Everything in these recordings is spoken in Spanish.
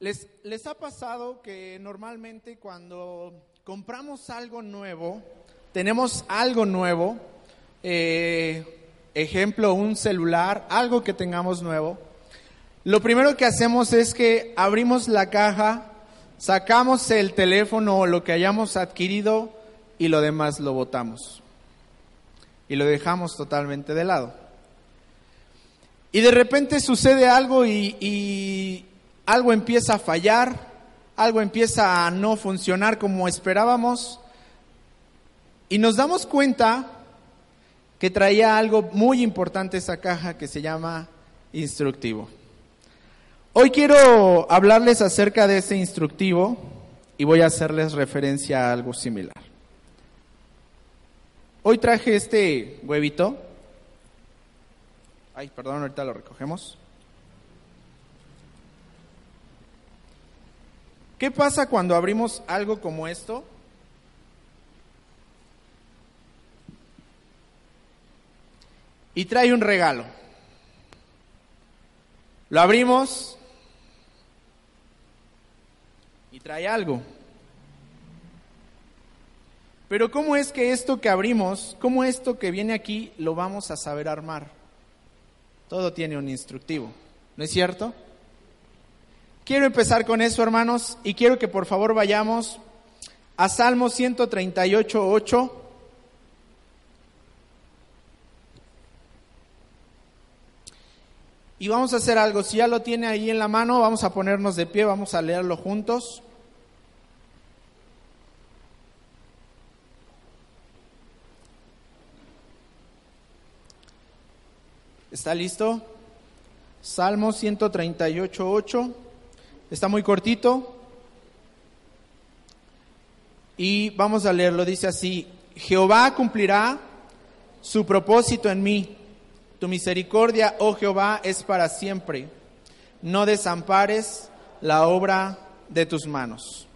¿Les, ¿Les ha pasado que normalmente cuando compramos algo nuevo, tenemos algo nuevo, eh, ejemplo, un celular, algo que tengamos nuevo, lo primero que hacemos es que abrimos la caja, sacamos el teléfono o lo que hayamos adquirido y lo demás lo botamos. Y lo dejamos totalmente de lado. Y de repente sucede algo y, y algo empieza a fallar, algo empieza a no funcionar como esperábamos y nos damos cuenta que traía algo muy importante esa caja que se llama instructivo. Hoy quiero hablarles acerca de ese instructivo y voy a hacerles referencia a algo similar. Hoy traje este huevito. Ay, perdón, ahorita lo recogemos. ¿Qué pasa cuando abrimos algo como esto? Y trae un regalo. Lo abrimos y trae algo. Pero ¿cómo es que esto que abrimos, cómo esto que viene aquí, lo vamos a saber armar? Todo tiene un instructivo, ¿no es cierto? Quiero empezar con eso, hermanos, y quiero que por favor vayamos a Salmo 138, 8. Y vamos a hacer algo, si ya lo tiene ahí en la mano, vamos a ponernos de pie, vamos a leerlo juntos. ¿Está listo? Salmo 138, 8. Está muy cortito. Y vamos a leerlo. Dice así, Jehová cumplirá su propósito en mí. Tu misericordia, oh Jehová, es para siempre. No desampares la obra de tus manos.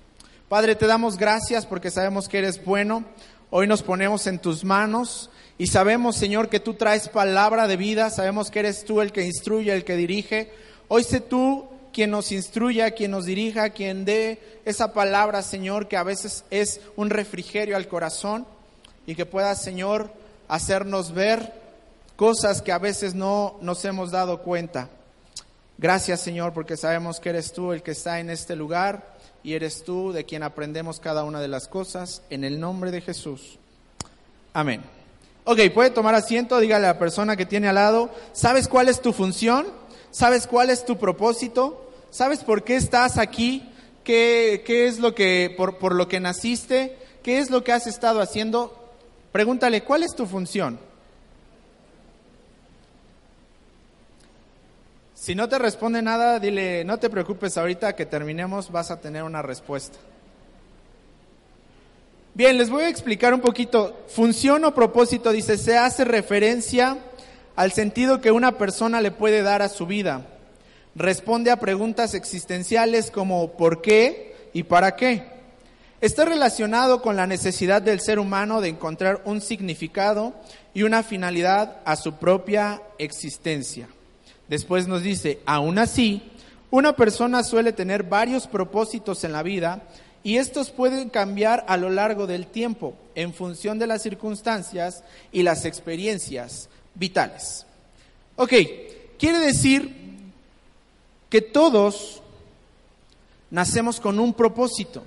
Padre, te damos gracias porque sabemos que eres bueno. Hoy nos ponemos en tus manos y sabemos, Señor, que tú traes palabra de vida. Sabemos que eres tú el que instruye, el que dirige. Hoy sé tú quien nos instruya, quien nos dirija, quien dé esa palabra, Señor, que a veces es un refrigerio al corazón y que pueda, Señor, hacernos ver cosas que a veces no nos hemos dado cuenta. Gracias, Señor, porque sabemos que eres tú el que está en este lugar y eres tú de quien aprendemos cada una de las cosas. En el nombre de Jesús. Amén. Ok, puede tomar asiento, dígale a la persona que tiene al lado, ¿sabes cuál es tu función? ¿Sabes cuál es tu propósito? ¿Sabes por qué estás aquí? ¿Qué, qué es lo que, por, por lo que naciste? ¿Qué es lo que has estado haciendo? Pregúntale, ¿cuál es tu función? Si no te responde nada, dile, no te preocupes, ahorita que terminemos vas a tener una respuesta. Bien, les voy a explicar un poquito. Función o propósito, dice, se hace referencia al sentido que una persona le puede dar a su vida. Responde a preguntas existenciales como ¿por qué y para qué? Está relacionado con la necesidad del ser humano de encontrar un significado y una finalidad a su propia existencia. Después nos dice, aún así, una persona suele tener varios propósitos en la vida y estos pueden cambiar a lo largo del tiempo en función de las circunstancias y las experiencias vitales. Ok, quiere decir que todos nacemos con un propósito.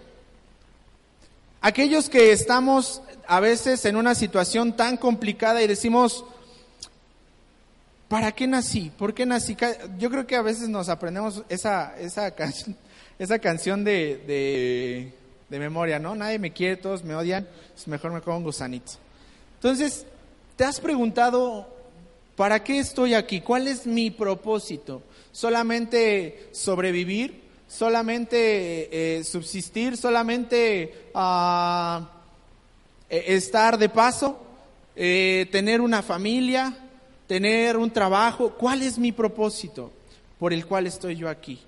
Aquellos que estamos a veces en una situación tan complicada y decimos, ¿para qué nací? ¿Por qué nací? Yo creo que a veces nos aprendemos esa, esa, esa canción de, de, de memoria, ¿no? Nadie me quiere, todos me odian, es mejor me como un gusanito. Entonces, ¿te has preguntado, ¿para qué estoy aquí? ¿Cuál es mi propósito? ¿Solamente sobrevivir? solamente eh, subsistir, solamente ah, eh, estar de paso, eh, tener una familia, tener un trabajo. ¿Cuál es mi propósito por el cual estoy yo aquí?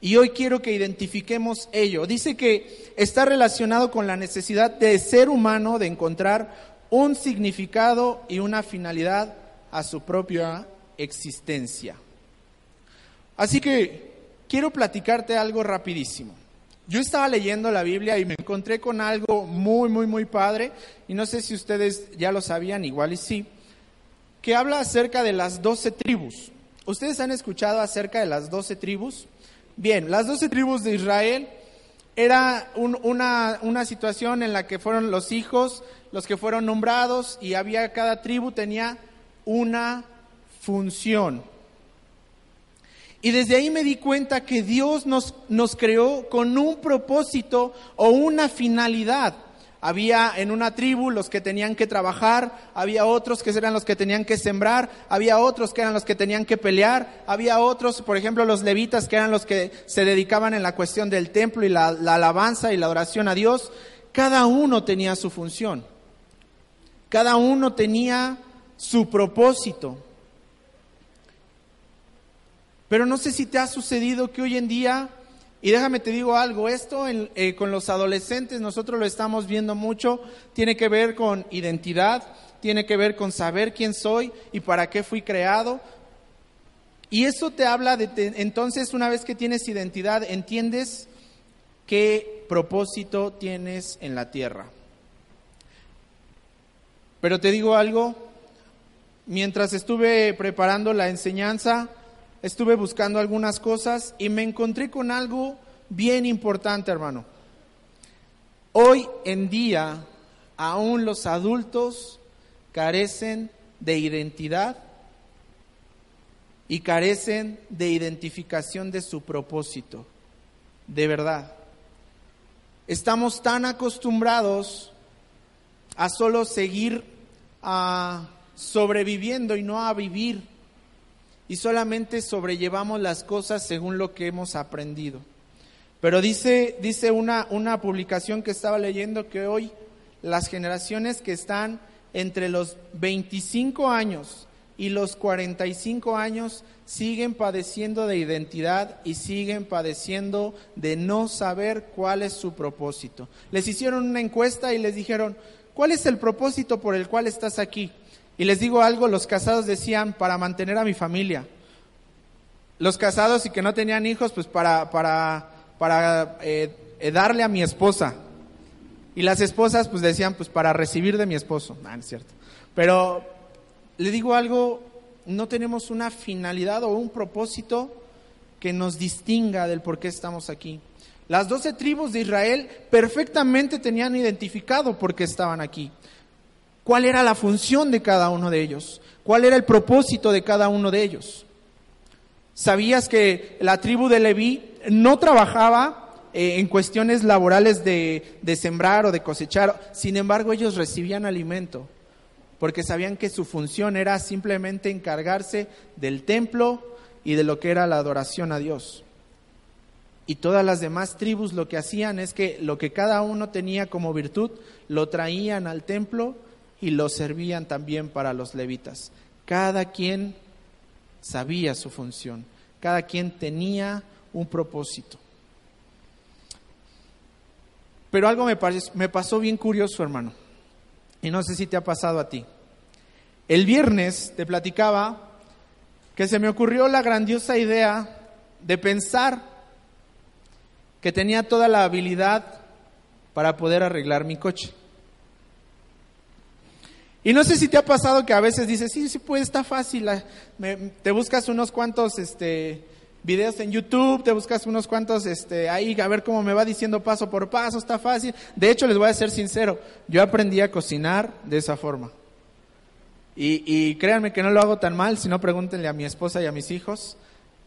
Y hoy quiero que identifiquemos ello. Dice que está relacionado con la necesidad de ser humano de encontrar un significado y una finalidad a su propia existencia. Así que quiero platicarte algo rapidísimo. Yo estaba leyendo la Biblia y me encontré con algo muy, muy, muy padre, y no sé si ustedes ya lo sabían, igual y sí, que habla acerca de las doce tribus. ¿Ustedes han escuchado acerca de las doce tribus? Bien, las doce tribus de Israel era una, una situación en la que fueron los hijos los que fueron nombrados y había cada tribu tenía una función. Y desde ahí me di cuenta que Dios nos, nos creó con un propósito o una finalidad. Había en una tribu los que tenían que trabajar, había otros que eran los que tenían que sembrar, había otros que eran los que tenían que pelear, había otros, por ejemplo, los levitas que eran los que se dedicaban en la cuestión del templo y la, la alabanza y la oración a Dios. Cada uno tenía su función, cada uno tenía su propósito. Pero no sé si te ha sucedido que hoy en día, y déjame te digo algo, esto eh, con los adolescentes nosotros lo estamos viendo mucho, tiene que ver con identidad, tiene que ver con saber quién soy y para qué fui creado. Y eso te habla de, entonces una vez que tienes identidad, entiendes qué propósito tienes en la tierra. Pero te digo algo, mientras estuve preparando la enseñanza, estuve buscando algunas cosas y me encontré con algo bien importante, hermano. Hoy en día, aún los adultos carecen de identidad y carecen de identificación de su propósito, de verdad. Estamos tan acostumbrados a solo seguir a sobreviviendo y no a vivir y solamente sobrellevamos las cosas según lo que hemos aprendido. Pero dice, dice una, una publicación que estaba leyendo que hoy las generaciones que están entre los 25 años y los 45 años siguen padeciendo de identidad y siguen padeciendo de no saber cuál es su propósito. Les hicieron una encuesta y les dijeron, ¿cuál es el propósito por el cual estás aquí? Y les digo algo, los casados decían, para mantener a mi familia. Los casados y que no tenían hijos, pues para, para, para eh, darle a mi esposa. Y las esposas, pues decían, pues para recibir de mi esposo. No, no es cierto. Pero le digo algo, no tenemos una finalidad o un propósito que nos distinga del por qué estamos aquí. Las doce tribus de Israel perfectamente tenían identificado por qué estaban aquí cuál era la función de cada uno de ellos, cuál era el propósito de cada uno de ellos. ¿Sabías que la tribu de Leví no trabajaba eh, en cuestiones laborales de, de sembrar o de cosechar? Sin embargo, ellos recibían alimento, porque sabían que su función era simplemente encargarse del templo y de lo que era la adoración a Dios. Y todas las demás tribus lo que hacían es que lo que cada uno tenía como virtud lo traían al templo y lo servían también para los levitas. Cada quien sabía su función, cada quien tenía un propósito. Pero algo me, me pasó bien curioso, hermano, y no sé si te ha pasado a ti. El viernes te platicaba que se me ocurrió la grandiosa idea de pensar que tenía toda la habilidad para poder arreglar mi coche. Y no sé si te ha pasado que a veces dices, sí, sí, pues está fácil. te buscas unos cuantos este, videos en YouTube, te buscas unos cuantos este, ahí a ver cómo me va diciendo paso por paso, está fácil. De hecho, les voy a ser sincero, yo aprendí a cocinar de esa forma. Y, y créanme que no lo hago tan mal, si no pregúntenle a mi esposa y a mis hijos.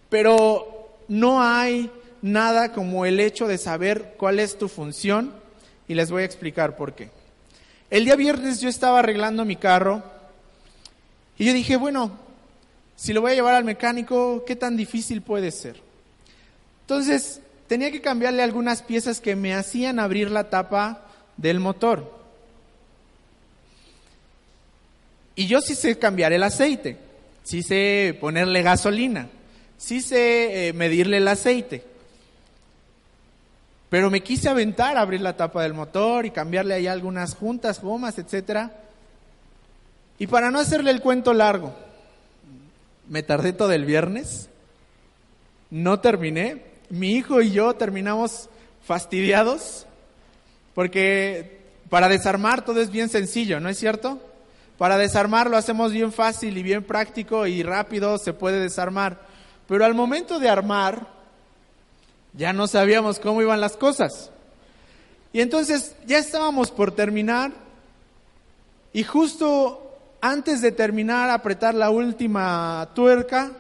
Pero no hay nada como el hecho de saber cuál es tu función y les voy a explicar por qué. El día viernes yo estaba arreglando mi carro y yo dije, bueno, si lo voy a llevar al mecánico, ¿qué tan difícil puede ser? Entonces, tenía que cambiarle algunas piezas que me hacían abrir la tapa del motor. Y yo sí sé cambiar el aceite, sí sé ponerle gasolina, sí sé eh, medirle el aceite. Pero me quise aventar a abrir la tapa del motor y cambiarle ahí algunas juntas, gomas, etcétera. Y para no hacerle el cuento largo, me tardé todo el viernes, no terminé, mi hijo y yo terminamos fastidiados, porque para desarmar todo es bien sencillo, ¿no es cierto? Para desarmar lo hacemos bien fácil y bien práctico y rápido se puede desarmar. Pero al momento de armar, ya no sabíamos cómo iban las cosas. Y entonces ya estábamos por terminar y justo antes de terminar, apretar la última tuerca,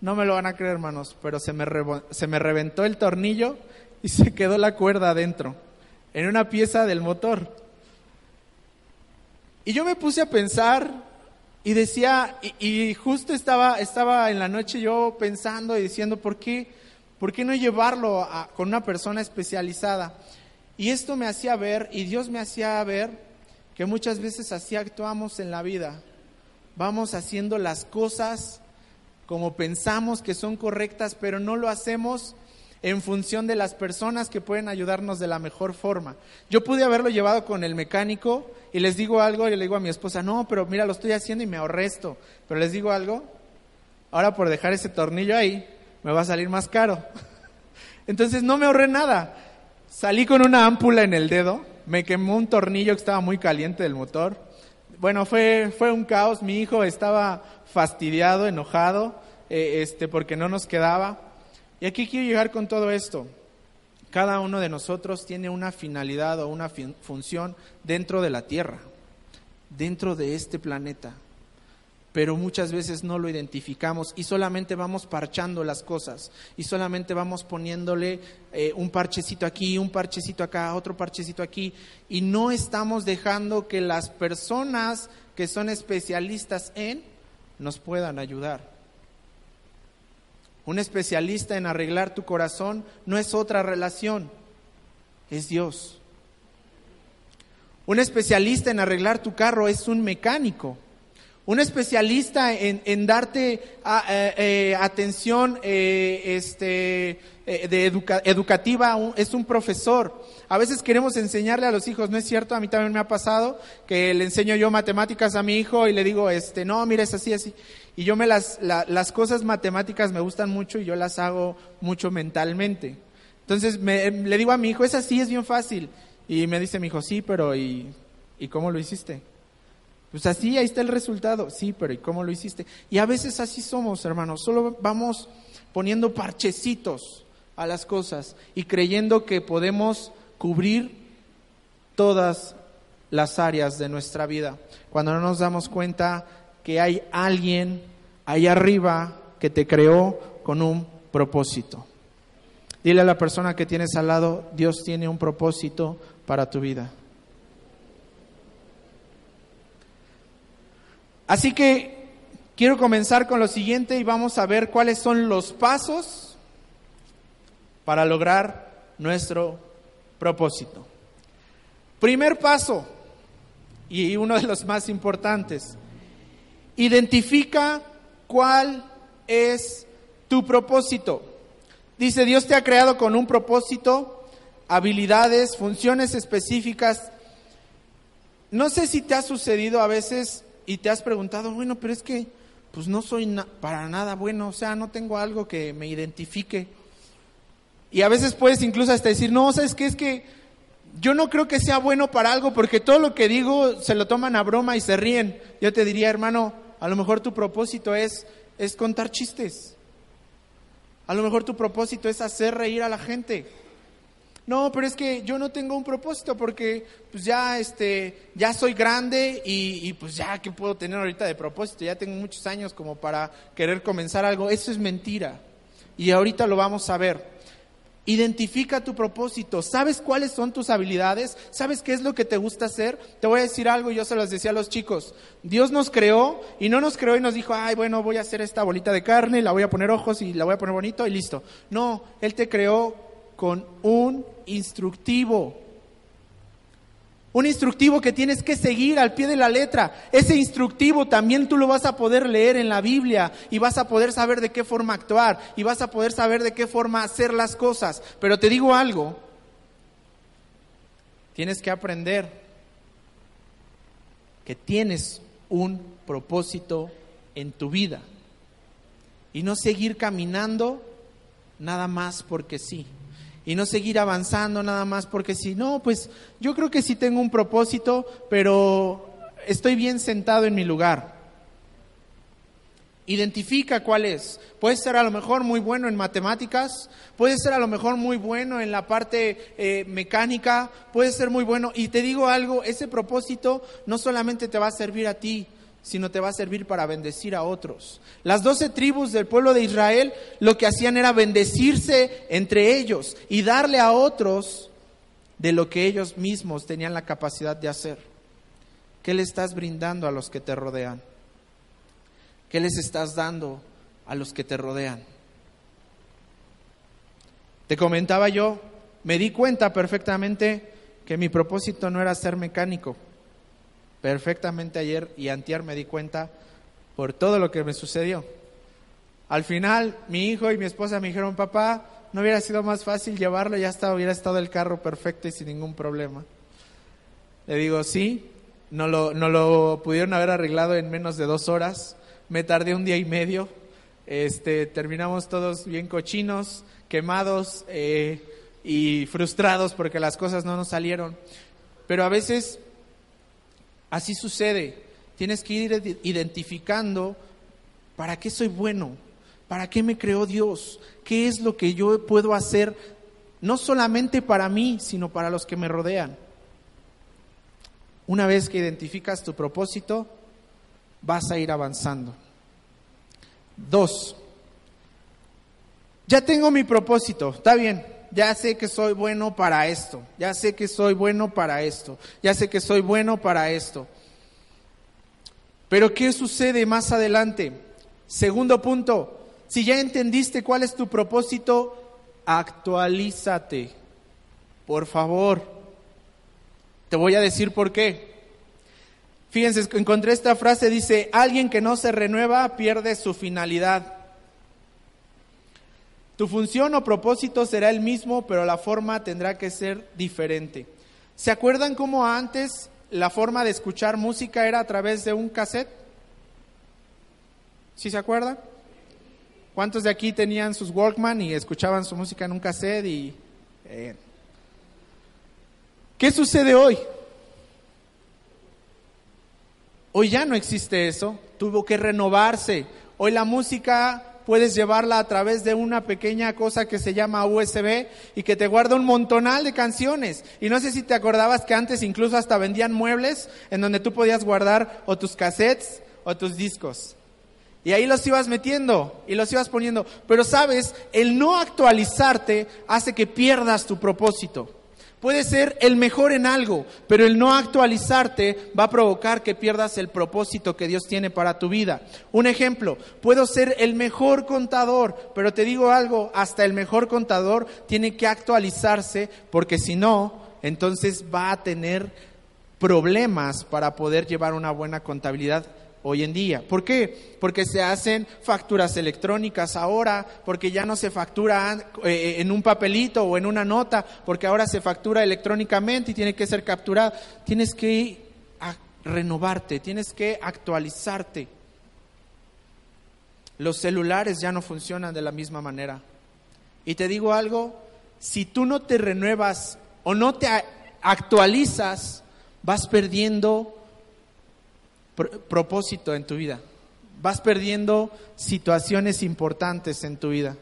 no me lo van a creer hermanos, pero se me, se me reventó el tornillo y se quedó la cuerda adentro, en una pieza del motor. Y yo me puse a pensar y decía, y, justo estaba, estaba en la noche yo pensando y diciendo, ¿por qué, por qué no llevarlo con una persona especializada? Y esto me hacía ver, y Dios me hacía ver, que muchas veces así actuamos en la vida. Vamos haciendo las cosas como pensamos que son correctas, pero no lo hacemos en función de las personas que pueden ayudarnos de la mejor forma. Yo pude haberlo llevado con el mecánico y les digo algo y le digo a mi esposa, no, pero mira, lo estoy haciendo y me ahorré esto. Pero les digo algo, ahora por dejar ese tornillo ahí, me va a salir más caro. Entonces no me ahorré nada. Salí con una ámpula en el dedo, me quemó un tornillo que estaba muy caliente del motor. Bueno, fue, fue un caos. Mi hijo estaba fastidiado, enojado, eh, este, porque no nos quedaba. Y aquí quiero llegar con todo esto. Cada uno de nosotros tiene una finalidad o una función dentro de la Tierra, dentro de este planeta, pero muchas veces no lo identificamos y solamente vamos parchando las cosas y solamente vamos poniéndole eh, un parchecito aquí, un parchecito acá, otro parchecito aquí y no estamos dejando que las personas que son especialistas en nos puedan ayudar. Un especialista en arreglar tu corazón no es otra relación, es Dios. Un especialista en arreglar tu carro es un mecánico. Un especialista en, darte eh, eh, atención eh, este, de educativa es un profesor. A veces queremos enseñarle a los hijos, ¿no es cierto? A mí también me ha pasado que le enseño yo matemáticas a mi hijo y le digo, este, no, mira, es así, así. Y yo me las, las cosas matemáticas me gustan mucho y yo las hago mucho mentalmente. Entonces le digo a mi hijo, es así, es bien fácil. Y me dice mi hijo, sí, pero ¿y, ¿y cómo lo hiciste? Pues así, ahí está el resultado. Sí, pero ¿y cómo lo hiciste? Y a veces así somos, hermanos. Solo vamos poniendo parchecitos a las cosas y creyendo que podemos cubrir todas las áreas de nuestra vida. Cuando no nos damos cuenta que hay alguien ahí arriba que te creó con un propósito. Dile a la persona que tienes al lado, Dios tiene un propósito para tu vida. Así que quiero comenzar con lo siguiente y vamos a ver cuáles son los pasos para lograr nuestro propósito. Primer paso, y uno de los más importantes, identifica cuál es tu propósito. Dice, Dios te ha creado con un propósito, habilidades, funciones específicas. No sé si te ha sucedido a veces y te has preguntado, bueno, pero es que pues no soy para nada bueno, o sea, no tengo algo que me identifique. Y a veces puedes incluso hasta decir, no, ¿sabes qué? Es que yo no creo que sea bueno para algo porque todo lo que digo se lo toman a broma y se ríen. Yo te diría, hermano, a lo mejor tu propósito es, es contar chistes. A lo mejor tu propósito es hacer reír a la gente no, pero es que yo no tengo un propósito porque pues ya, este, ya soy grande y, y, pues ya, ¿qué puedo tener ahorita de propósito? Ya tengo muchos años como para querer comenzar algo. Eso es mentira. Y ahorita lo vamos a ver. Identifica tu propósito. ¿Sabes cuáles son tus habilidades? ¿Sabes qué es lo que te gusta hacer? Te voy a decir algo, yo se los decía a los chicos. Dios nos creó y no nos creó y nos dijo, ay, bueno, voy a hacer esta bolita de carne, la voy a poner ojos y la voy a poner bonito y listo. No, Él te creó con un instructivo. Un instructivo que tienes que seguir al pie de la letra. Ese instructivo también tú lo vas a poder leer en la Biblia y vas a poder saber de qué forma actuar y vas a poder saber de qué forma hacer las cosas. Pero te digo algo, tienes que aprender que tienes un propósito en tu vida y no seguir caminando nada más porque sí y no seguir avanzando nada más porque si no, pues yo creo que sí tengo un propósito, pero estoy bien sentado en mi lugar. Identifica cuál es. Puede ser a lo mejor muy bueno en matemáticas, puede ser a lo mejor muy bueno en la parte eh, mecánica, puede ser muy bueno. Y te digo algo, ese propósito no solamente te va a servir a ti, sino te va a servir para bendecir a otros. Las doce tribus del pueblo de Israel lo que hacían era bendecirse entre ellos y darle a otros de lo que ellos mismos tenían la capacidad de hacer. ¿Qué le estás brindando a los que te rodean? ¿Qué les estás dando a los que te rodean? Te comentaba yo, me di cuenta perfectamente que mi propósito no era ser mecánico perfectamente ayer y antier me di cuenta por todo lo que me sucedió. Al final, mi hijo y mi esposa me dijeron, papá, ¿no hubiera sido más fácil llevarlo? Ya estaba, hubiera estado el carro perfecto y sin ningún problema. Le digo, sí, no lo, no lo pudieron haber arreglado en menos de dos horas. Me tardé un día y medio. Este, terminamos todos bien cochinos, quemados eh, y frustrados porque las cosas no nos salieron. Pero a veces Así sucede. Tienes que ir identificando para qué soy bueno, para qué me creó Dios, qué es lo que yo puedo hacer, no solamente para mí, sino para los que me rodean. Una vez que identificas tu propósito, vas a ir avanzando. Dos, ya tengo mi propósito, está bien, ya sé que soy bueno para esto, ya sé que soy bueno para esto, ya sé que soy bueno para esto. Pero ¿qué sucede más adelante? Segundo punto, si ya entendiste cuál es tu propósito, actualízate. Por favor. Te voy a decir por qué. Fíjense, encontré esta frase, dice, alguien que no se renueva pierde su finalidad. Tu función o propósito será el mismo, pero la forma tendrá que ser diferente. ¿Se acuerdan cómo antes la forma de escuchar música era a través de un cassette? ¿Sí se acuerdan? ¿Cuántos de aquí tenían sus Walkman y escuchaban su música en un cassette? Y, eh, ¿Qué sucede hoy? Hoy ya no existe eso, tuvo que renovarse. Hoy la música puedes llevarla a través de una pequeña cosa que se llama USB y que te guarda un montonal de canciones. Y no sé si te acordabas que antes incluso hasta vendían muebles en donde tú podías guardar o tus cassettes o tus discos. Y ahí los ibas metiendo y los ibas poniendo. Pero sabes, el no actualizarte hace que pierdas tu propósito. Puedes ser el mejor en algo, pero el no actualizarte va a provocar que pierdas el propósito que Dios tiene para tu vida. Un ejemplo, puedo ser el mejor contador, pero te digo algo, hasta el mejor contador tiene que actualizarse porque si no, entonces va a tener problemas para poder llevar una buena contabilidad hoy en día. ¿Por qué? Porque se hacen facturas electrónicas ahora, porque ya no se factura eh, eh, en un papelito o en una nota, porque ahora se factura electrónicamente y tiene que ser capturado. Tienes que renovarte, tienes que actualizarte. Los celulares ya no funcionan de la misma manera. Y te digo algo, si tú no te renuevas o no te actualizas, vas perdiendo propósito en tu vida. Vas perdiendo situaciones importantes en tu vida.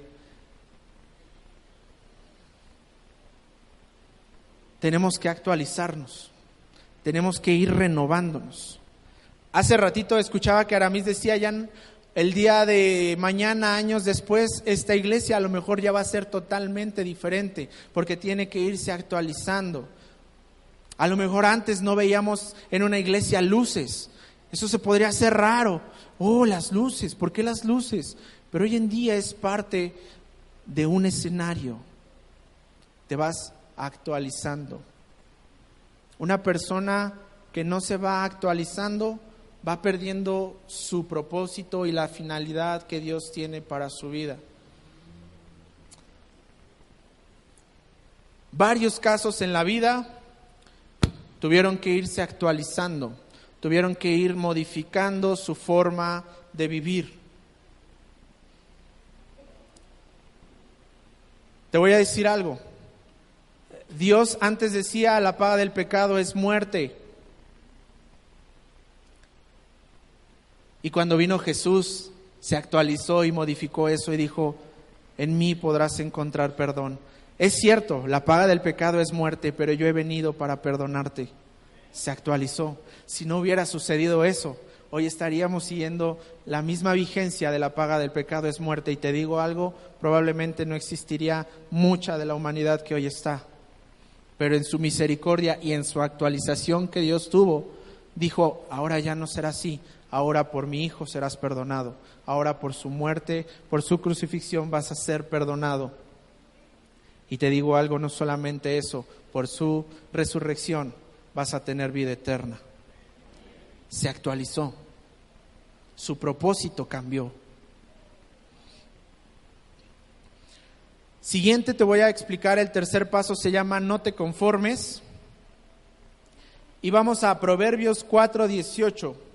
Tenemos que actualizarnos. Tenemos que ir renovándonos. Hace ratito escuchaba que Aramis decía ya el día de mañana, años después, esta iglesia a lo mejor ya va a ser totalmente diferente porque tiene que irse actualizando. A lo mejor antes no veíamos en una iglesia luces, eso se podría hacer raro. Oh, las luces, ¿por qué las luces? Pero hoy en día es parte de un escenario. te vas actualizando. Una persona que no se va actualizando va perdiendo su propósito y la finalidad que Dios tiene para su vida. Varios casos en la vida tuvieron que irse actualizando, tuvieron que ir modificando su forma de vivir. Te voy a decir algo. Dios antes decía, la paga del pecado es muerte. Y cuando vino Jesús, se actualizó y modificó eso y dijo, en mí podrás encontrar perdón. Es cierto, la paga del pecado es muerte, pero yo he venido para perdonarte. Se actualizó. Si no hubiera sucedido eso, hoy estaríamos siguiendo la misma vigencia de la paga del pecado es muerte. Y te digo algo, probablemente no existiría mucha de la humanidad que hoy está pero en su misericordia y en su actualización que Dios tuvo, dijo, ahora ya no será así, ahora por mi Hijo serás perdonado, ahora por su muerte, por su crucifixión vas a ser perdonado. Y te digo algo, no solamente eso, por su resurrección vas a tener vida eterna. Se actualizó, su propósito cambió. Siguiente te voy a explicar, el tercer paso se llama no te conformes. Y vamos a Proverbios 4, 18.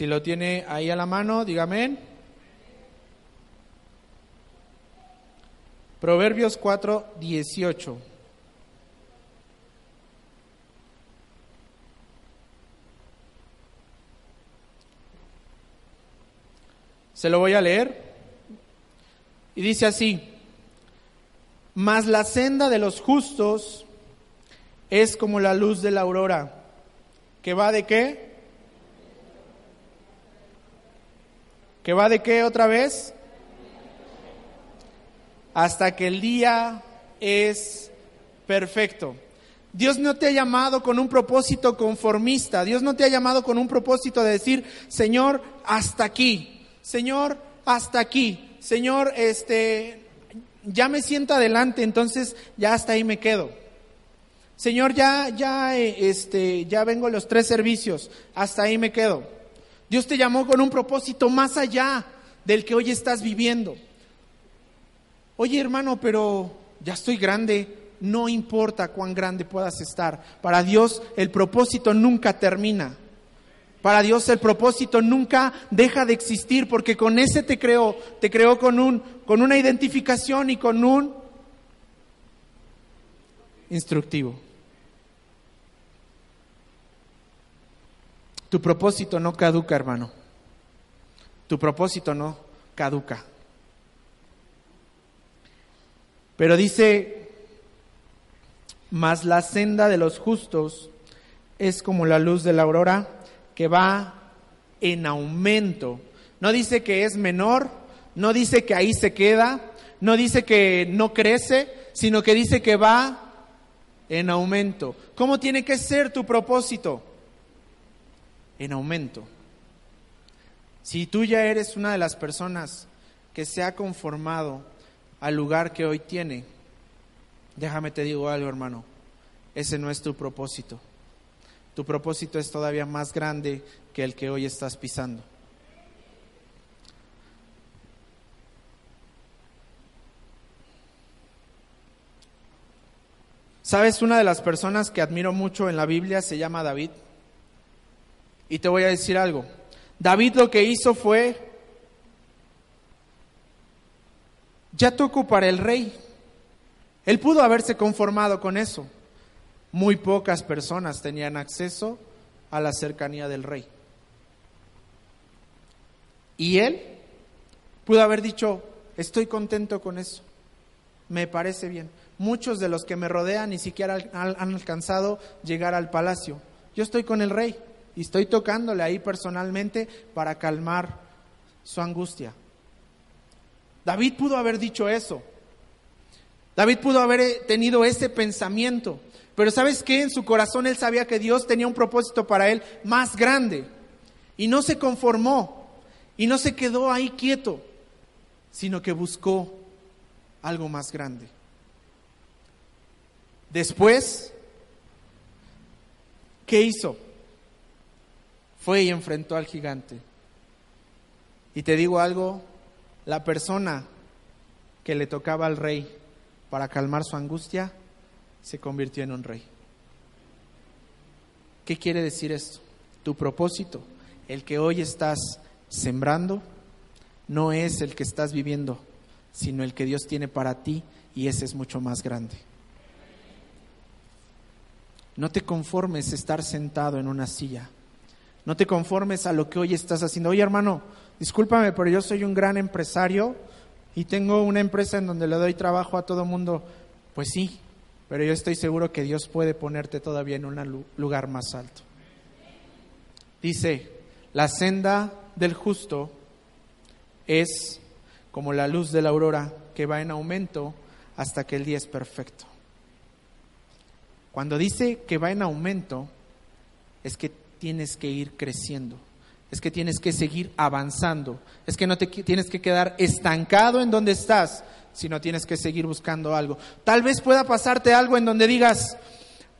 Si lo tiene ahí a la mano, dígame. Proverbios 4, 18. Se lo voy a leer. Y dice así, mas la senda de los justos es como la luz de la aurora, que va de qué? ¿Que va de qué otra vez? Hasta que el día es perfecto. Dios no te ha llamado con un propósito conformista. Dios no te ha llamado con un propósito de decir, Señor, hasta aquí. Señor, hasta aquí. Señor, este, ya me siento adelante, entonces ya hasta ahí me quedo. Señor, ya, ya, eh, este, ya vengo los tres servicios, hasta ahí me quedo. Dios te llamó con un propósito más allá del que hoy estás viviendo. Oye, hermano, pero ya estoy grande, no importa cuán grande puedas estar. Para Dios el propósito nunca termina. Para Dios el propósito nunca deja de existir porque con ese te creó, te creó con, un, con una identificación y con un instructivo. Tu propósito no caduca, hermano. Tu propósito no caduca. Pero dice, mas la senda de los justos es como la luz de la aurora que va en aumento. No dice que es menor, no dice que ahí se queda, no dice que no crece, sino que dice que va en aumento. ¿Cómo tiene que ser tu propósito? En aumento. Si tú ya eres una de las personas que se ha conformado al lugar que hoy tiene, déjame te digo algo, hermano, ese no es tu propósito tu propósito es todavía más grande que el que hoy estás pisando. ¿Sabes? Una de las personas que admiro mucho en la Biblia se llama David. Y te voy a decir algo. David lo que hizo fue, ya tocó para el rey. Él pudo haberse conformado con eso. Muy pocas personas tenían acceso a la cercanía del rey. Y él pudo haber dicho, estoy contento con eso, me parece bien. Muchos de los que me rodean ni siquiera han alcanzado llegar al palacio. Yo estoy con el rey y estoy tocándole ahí personalmente para calmar su angustia. David pudo haber dicho eso. David pudo haber tenido ese pensamiento, Pero sabes qué? En su corazón él sabía que Dios tenía un propósito para él más grande. Y no se conformó. Y no se quedó ahí quieto, sino que buscó algo más grande. Después, ¿qué hizo? Fue y enfrentó al gigante. Y te digo algo, la persona que le tocaba al rey para calmar su angustia se convirtió en un rey. ¿Qué quiere decir esto? Tu propósito, el que hoy estás sembrando, no es el que estás viviendo, sino el que Dios tiene para ti y ese es mucho más grande. No te conformes estar sentado en una silla. No te conformes a lo que hoy estás haciendo. Oye, hermano, discúlpame, pero yo soy un gran empresario y tengo una empresa en donde le doy trabajo a todo mundo. Pues sí, pero yo estoy seguro que Dios puede ponerte todavía en un lugar más alto. Dice, la senda del justo es como la luz de la aurora que va en aumento hasta que el día es perfecto. Cuando dice que va en aumento, es que tienes que ir creciendo, es que tienes que seguir avanzando, es que no te tienes que quedar estancado en donde estás, sino tienes que seguir buscando algo. Tal vez pueda pasarte algo en donde digas,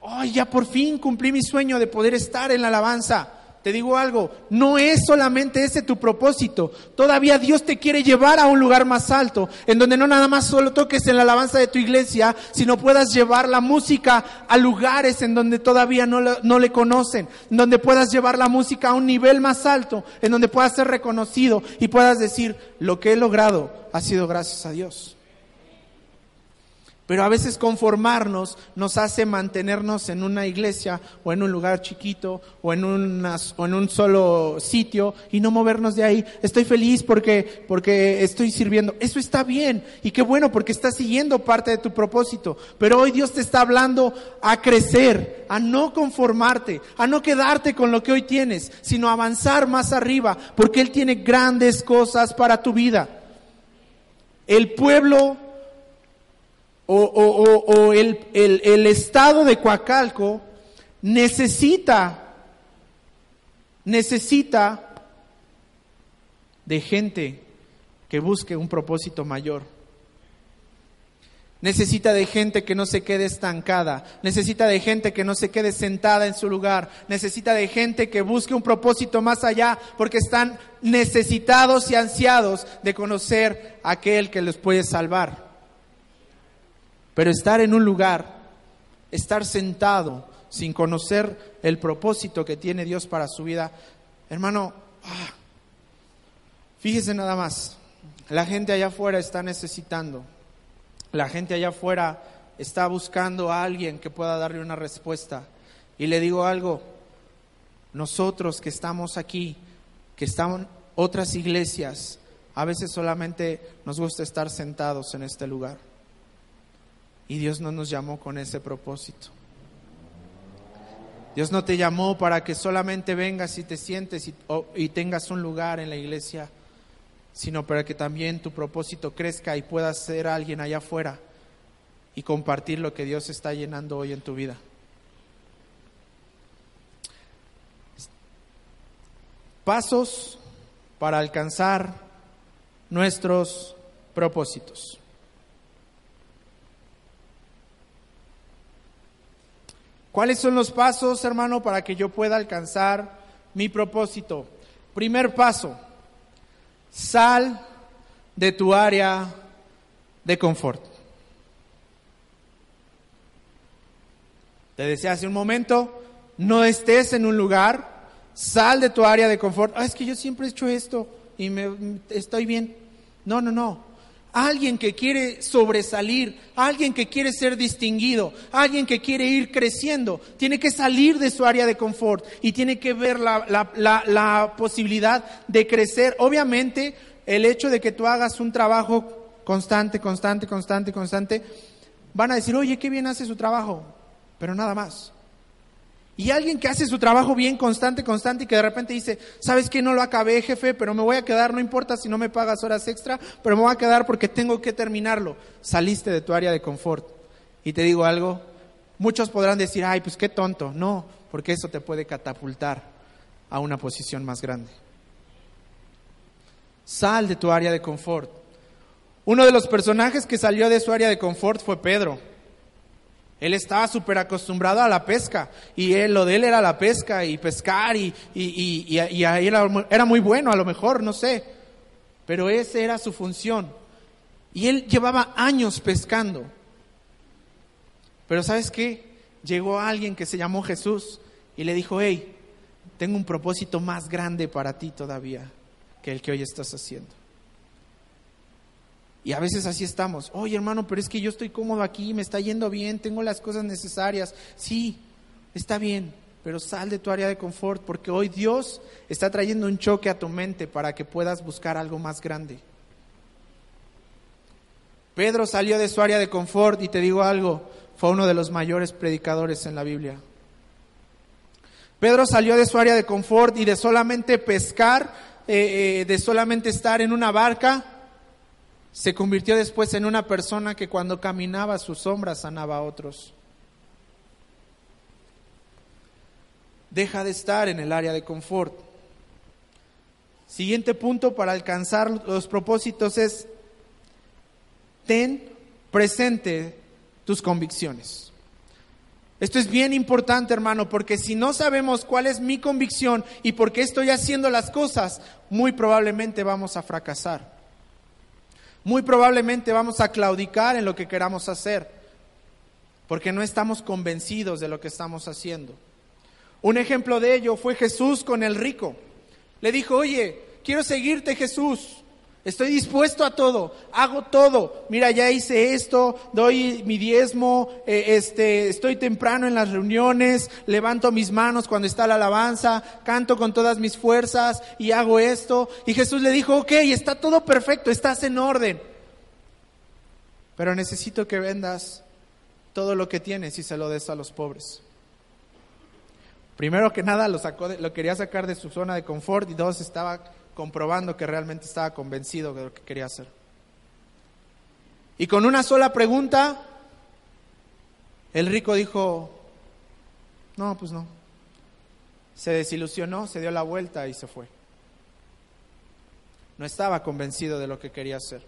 ¡ay, ya por fin cumplí mi sueño de poder estar en la alabanza! Te digo algo, no es solamente ese tu propósito. Todavía Dios te quiere llevar a un lugar más alto, en donde no nada más solo toques en la alabanza de tu iglesia, sino puedas llevar la música a lugares en donde todavía no, no le conocen, en donde puedas llevar la música a un nivel más alto, en donde puedas ser reconocido y puedas decir, lo que he logrado ha sido gracias a Dios. Pero a veces conformarnos nos hace mantenernos en una iglesia o en un lugar chiquito o en, o en un solo sitio y no movernos de ahí. Estoy feliz porque, porque estoy sirviendo. Eso está bien y qué bueno porque estás siguiendo parte de tu propósito. Pero hoy Dios te está hablando a crecer, a no conformarte, a no quedarte con lo que hoy tienes, sino avanzar más arriba porque Él tiene grandes cosas para tu vida. El pueblo o, el, el estado de Coacalco necesita, necesita de gente que busque un propósito mayor. Necesita de gente que no se quede estancada, necesita de gente que no se quede sentada en su lugar, necesita de gente que busque un propósito más allá, porque están necesitados y ansiados de conocer a aquel que les puede salvar. Pero estar en un lugar, estar sentado sin conocer el propósito que tiene Dios para su vida, hermano, ah, fíjese nada más, la gente allá afuera está necesitando, la gente allá afuera está buscando a alguien que pueda darle una respuesta. Y le digo algo, nosotros que estamos aquí, que estamos otras iglesias, a veces solamente nos gusta estar sentados en este lugar. Y Dios no nos llamó con ese propósito. Dios no te llamó para que solamente vengas y te sientes y, tengas un lugar en la iglesia, sino para que también tu propósito crezca y puedas ser alguien allá afuera y compartir lo que Dios está llenando hoy en tu vida. Pasos para alcanzar nuestros propósitos. ¿Cuáles son los pasos, hermano, para que yo pueda alcanzar mi propósito? Primer paso, sal de tu área de confort. Te decía hace un momento, no estés en un lugar, sal de tu área de confort. Ah, es que yo siempre he hecho esto y me, estoy bien. No, no, no alguien que quiere sobresalir, alguien que quiere ser distinguido, alguien que quiere ir creciendo, tiene que salir de su área de confort y tiene que ver la, posibilidad de crecer. Obviamente, el hecho de que tú hagas un trabajo constante, constante, constante, constante, van a decir, oye, qué bien hace su trabajo, pero nada más. Y alguien que hace su trabajo bien constante, constante y que de repente dice, ¿sabes qué? No lo acabé, jefe, pero me voy a quedar, no importa si no me pagas horas extra, pero me voy a quedar porque tengo que terminarlo. Saliste de tu área de confort. Y te digo algo, Muchos podrán decir, ay, pues qué tonto. No, porque eso te puede catapultar a una posición más grande. Sal de tu área de confort. Uno de los personajes que salió de su área de confort fue Pedro. Él estaba súper acostumbrado a la pesca y él, lo de él era la pesca y pescar y, y, y, y era, era muy bueno a lo mejor, no sé, pero esa era su función. Y él llevaba años pescando. Pero ¿sabes qué? Llegó alguien que se llamó Jesús y le dijo, hey, tengo un propósito más grande para ti todavía que el que hoy estás haciendo. Y a veces así estamos. Oye, hermano, pero es que yo estoy cómodo aquí, me está yendo bien, tengo las cosas necesarias. Sí, está bien, pero sal de tu área de confort porque hoy Dios está trayendo un choque a tu mente para que puedas buscar algo más grande. Pedro salió de su área de confort y te digo algo, fue uno de los mayores predicadores en la Biblia. Pedro salió de su área de confort y de solamente pescar, eh, eh, de solamente estar en una barca, se convirtió después en una persona que cuando caminaba sus sombras sanaba a otros. Deja de estar en el área de confort. Siguiente punto para alcanzar los propósitos es ten presente tus convicciones. Esto es bien importante, hermano, porque si no sabemos cuál es mi convicción y por qué estoy haciendo las cosas, muy probablemente vamos a fracasar. Muy probablemente vamos a claudicar en lo que queramos hacer, porque no estamos convencidos de lo que estamos haciendo. Un ejemplo de ello fue Jesús con el rico. Le dijo, oye, quiero seguirte Jesús. Estoy dispuesto a todo, hago todo. Mira, ya hice esto, doy mi diezmo, eh, este, estoy temprano en las reuniones, levanto mis manos cuando está la alabanza, canto con todas mis fuerzas y hago esto. Y Jesús le dijo, ok, está todo perfecto, estás en orden. Pero necesito que vendas todo lo que tienes y se lo des a los pobres. Primero que nada lo, quería sacar de su zona de confort y dos, estaba comprobando que realmente estaba convencido de lo que quería hacer. Y con una sola pregunta, el rico dijo, no, pues no. Se desilusionó, se dio la vuelta y se fue. No estaba convencido de lo que quería hacer.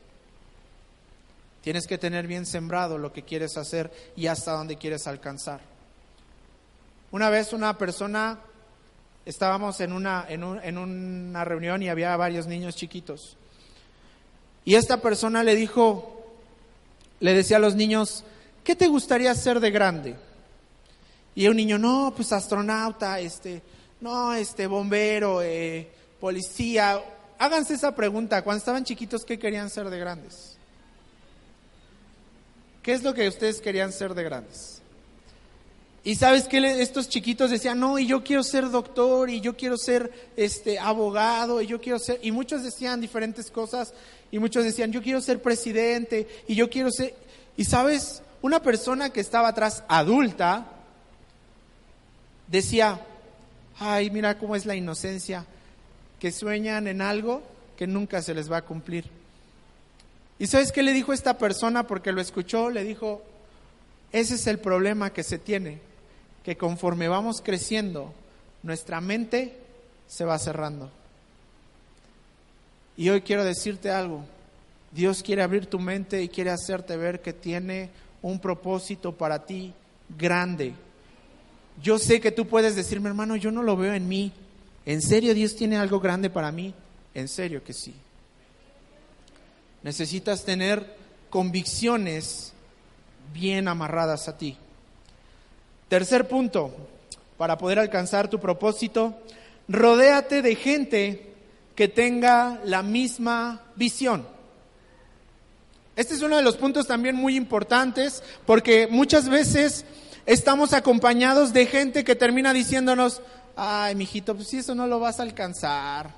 Tienes que tener bien sembrado lo que quieres hacer y hasta dónde quieres alcanzar. Una vez una persona estábamos en una, en, en una reunión y había varios niños chiquitos. Y esta persona le dijo, le decía a los niños, ¿qué te gustaría ser de grande? Y un niño, no, pues astronauta, este, no, este, bombero, eh, policía. Háganse esa pregunta, cuando estaban chiquitos, ¿qué querían ser de grandes? ¿Qué es lo que ustedes querían ser de grandes? Y sabes que estos chiquitos decían, no, y yo quiero ser doctor, y yo quiero ser este abogado, y yo quiero ser, y muchos decían diferentes cosas, y muchos decían, yo quiero ser presidente, y yo quiero ser, y sabes, una persona que estaba atrás, adulta, decía, ay, mira cómo es la inocencia, que sueñan en algo que nunca se les va a cumplir. ¿Y sabes qué le dijo esta persona? Porque lo escuchó, le dijo, ese es el problema que se tiene que conforme vamos creciendo, nuestra mente se va cerrando. Y hoy quiero decirte algo. Dios quiere abrir tu mente y quiere hacerte ver que tiene un propósito para ti grande. Yo sé que tú puedes decirme, hermano, yo no lo veo en mí. ¿En serio Dios tiene algo grande para mí? En serio que sí. Necesitas tener convicciones bien amarradas a ti. Tercer punto, para poder alcanzar tu propósito, rodéate de gente que tenga la misma visión. Este es uno de los puntos también muy importantes porque muchas veces estamos acompañados de gente que termina diciéndonos, ay, mijito, pues si eso no lo vas a alcanzar.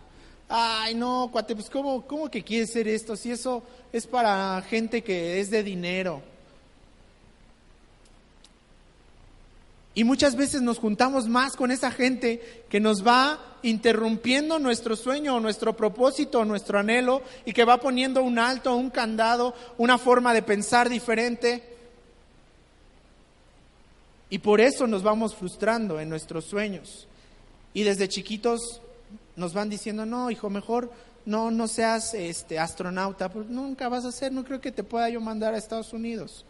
Ay, no, cuate, pues ¿cómo, cómo que quieres ser esto? Si eso es para gente que es de dinero. Y muchas veces nos juntamos más con esa gente que nos va interrumpiendo nuestro sueño o nuestro propósito o nuestro anhelo y que va poniendo un alto, un candado, una forma de pensar diferente. Y por eso nos vamos frustrando en nuestros sueños. Y desde chiquitos nos van diciendo, no, hijo, mejor no, no seas este, astronauta, pues nunca vas a ser, no creo que te pueda yo mandar a Estados Unidos.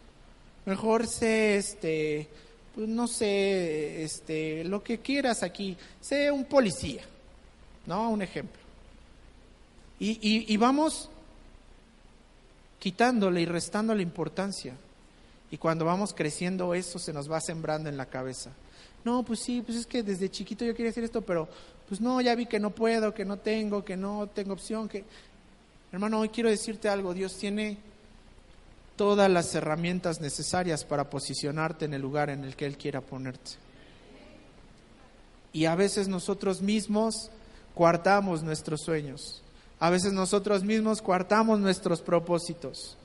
Mejor sé, este, no sé, este, lo que quieras aquí, sé un policía, ¿no? Un ejemplo. Y, y, y vamos quitándole y restándole importancia. Y cuando vamos creciendo, eso se nos va sembrando en la cabeza. No, pues sí, pues es que desde chiquito yo quería hacer esto, pero pues no, ya vi que no puedo, que no tengo, que no tengo opción, que... Hermano, hoy quiero decirte algo, Dios tiene todas las herramientas necesarias para posicionarte en el lugar en el que Él quiera ponerte. Y a veces nosotros mismos coartamos nuestros sueños, a veces nosotros mismos coartamos nuestros propósitos.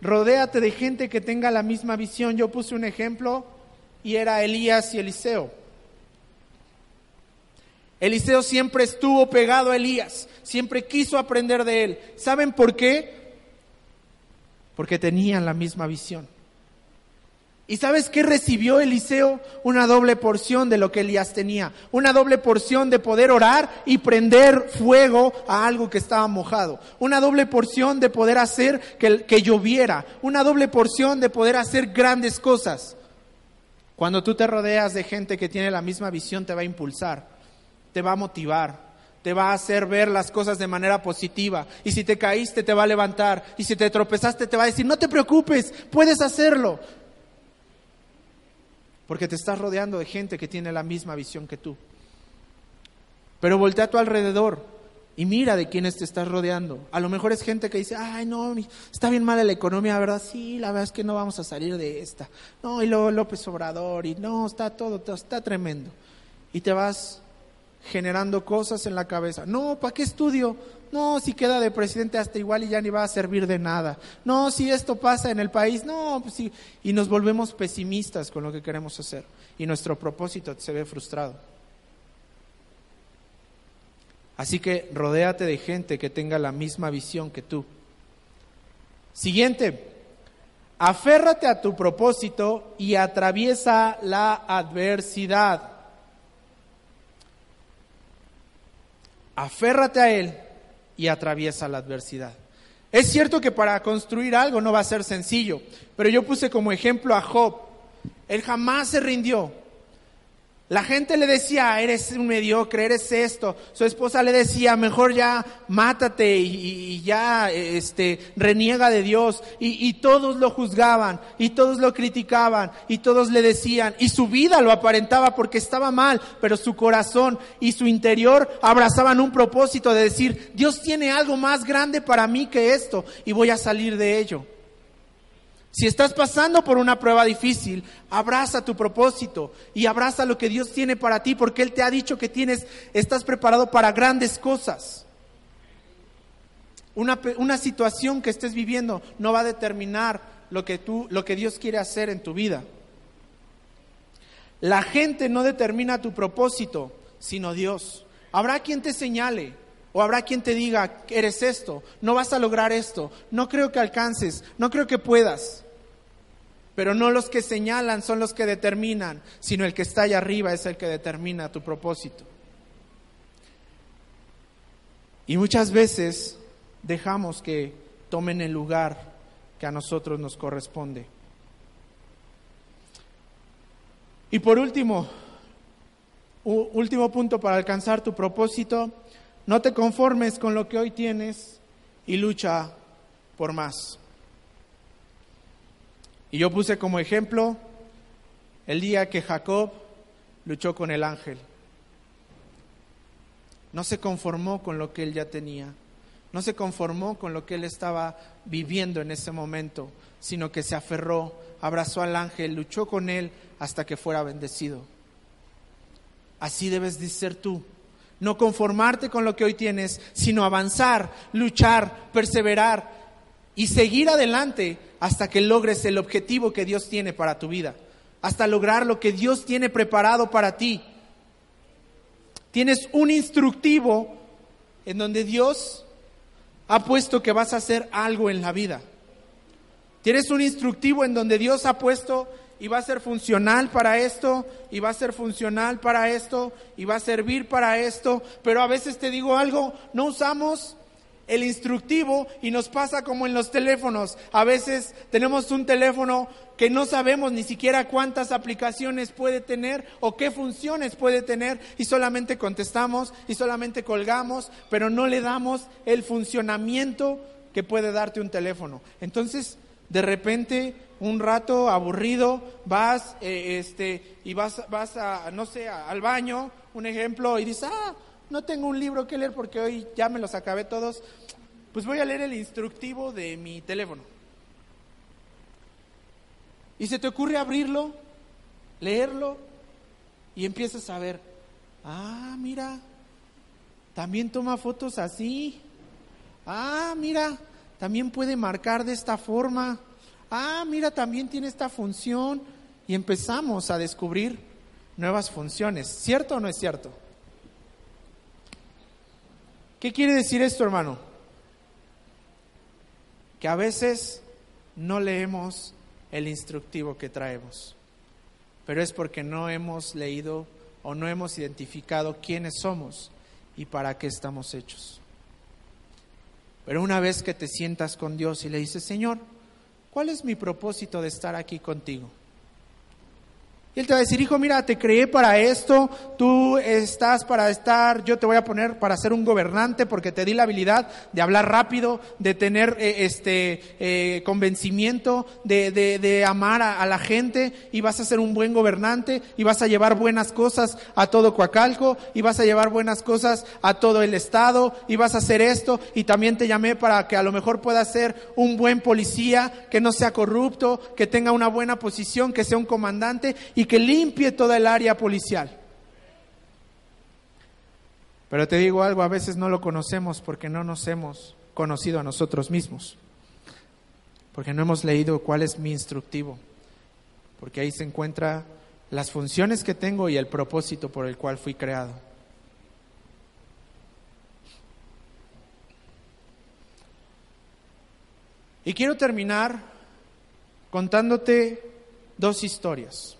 Rodéate de gente que tenga la misma visión. Yo puse un ejemplo y era Elías y Eliseo. Eliseo siempre estuvo pegado a Elías, siempre quiso aprender de él. ¿Saben por qué? Porque tenían la misma visión. ¿Y sabes qué recibió Eliseo? Una doble porción de lo que Elías tenía. Una doble porción de poder orar y prender fuego a algo que estaba mojado. Una doble porción de poder hacer que, que lloviera. Una doble porción de poder hacer grandes cosas. Cuando tú te rodeas de gente que tiene la misma visión, te va a impulsar, te va a motivar, te va a hacer ver las cosas de manera positiva. Y si te caíste, te va a levantar. Y si te tropezaste, te va a decir, no te preocupes, puedes hacerlo. Porque te estás rodeando de gente que tiene la misma visión que tú. Pero voltea a tu alrededor y mira de quiénes te estás rodeando. A lo mejor es gente que dice, ay, no, está bien mala la economía, ¿verdad? Sí, la verdad es que no vamos a salir de esta. No, y luego López Obrador, y no, está todo, está tremendo. Y te vas generando cosas en la cabeza. No, ¿para qué estudio? No, si queda de presidente hasta igual y ya ni va a servir de nada. No, si esto pasa en el país, no, pues sí. Y nos volvemos pesimistas con lo que queremos hacer. Y nuestro propósito se ve frustrado. Así que rodéate de gente que tenga la misma visión que tú. Siguiente, aférrate a tu propósito y atraviesa la adversidad. Aférrate a él y atraviesa la adversidad. Es cierto que para construir algo no va a ser sencillo, pero yo puse como ejemplo a Job. Él jamás se rindió. La gente le decía, eres un mediocre, eres esto. Su esposa le decía, mejor ya mátate y, ya este, reniega de Dios. Y, y, todos lo juzgaban, y todos lo criticaban, y todos le decían, y su vida lo aparentaba porque estaba mal, pero su corazón y su interior abrazaban un propósito de decir, Dios tiene algo más grande para mí que esto, y voy a salir de ello. Si estás pasando por una prueba difícil, abraza tu propósito y abraza lo que Dios tiene para ti, porque Él te ha dicho que tienes, estás preparado para grandes cosas. Una, una situación que estés viviendo no va a determinar lo que tú, lo que Dios quiere hacer en tu vida. La gente no determina tu propósito, sino Dios. Habrá quien te señale, o habrá quien te diga, eres esto, no vas a lograr esto, no creo que alcances, no creo que puedas. Pero no los que señalan son los que determinan, sino el que está allá arriba es el que determina tu propósito. Y muchas veces dejamos que tomen el lugar que a nosotros nos corresponde. Y por último, último punto para alcanzar tu propósito, no te conformes con lo que hoy tienes y lucha por más. Y yo puse como ejemplo el día que Jacob luchó con el ángel. No se conformó con lo que él ya tenía, no se conformó con lo que él estaba viviendo en ese momento, sino que se aferró, abrazó al ángel, luchó con él hasta que fuera bendecido. Así debes de ser tú. No conformarte con lo que hoy tienes, sino avanzar, luchar, perseverar y seguir adelante hasta que logres el objetivo que Dios tiene para tu vida, hasta lograr lo que Dios tiene preparado para ti. Tienes un instructivo en donde Dios ha puesto que vas a hacer algo en la vida. Tienes un instructivo en donde Dios ha puesto y va a ser funcional para esto, y va a ser funcional para esto, y va a servir para esto, pero a veces te digo algo, no usamos el instructivo y nos pasa como en los teléfonos. A veces tenemos un teléfono que no sabemos ni siquiera cuántas aplicaciones puede tener o qué funciones puede tener y solamente contestamos y solamente colgamos, pero no le damos el funcionamiento que puede darte un teléfono. Entonces, de repente, un rato aburrido, vas eh, este, y vas, vas a, no sé, al baño, un ejemplo, y dices, ah, no tengo un libro que leer porque hoy ya me los acabé todos, pues voy a leer el instructivo de mi teléfono. Y se te ocurre abrirlo, leerlo y empiezas a ver, ah, mira, también toma fotos así. Ah, mira, también puede marcar de esta forma. Ah, mira, también tiene esta función. Y empezamos a descubrir nuevas funciones. ¿Cierto o no es cierto? ¿Qué quiere decir esto, hermano? Que a veces no leemos el instructivo que traemos, pero es porque no hemos leído o no hemos identificado quiénes somos y para qué estamos hechos. Pero una vez que te sientas con Dios y le dices, Señor, ¿cuál es mi propósito de estar aquí contigo? Y él te va a decir, hijo, mira, te creé para esto, tú estás para estar, yo te voy a poner para ser un gobernante porque te di la habilidad de hablar rápido, de tener eh, este eh, convencimiento, de, de, amar a, a, la gente y vas a ser un buen gobernante y vas a llevar buenas cosas a todo Coacalco y vas a llevar buenas cosas a todo el estado y vas a hacer esto. Y también te llamé para que a lo mejor puedas ser un buen policía, que no sea corrupto, que tenga una buena posición, que sea un comandante y que limpie toda el área policial. Pero te digo algo, a veces no lo conocemos porque no nos hemos conocido a nosotros mismos, porque no hemos leído cuál es mi instructivo, porque ahí se encuentra las funciones que tengo y el propósito por el cual fui creado. Y quiero terminar contándote dos historias.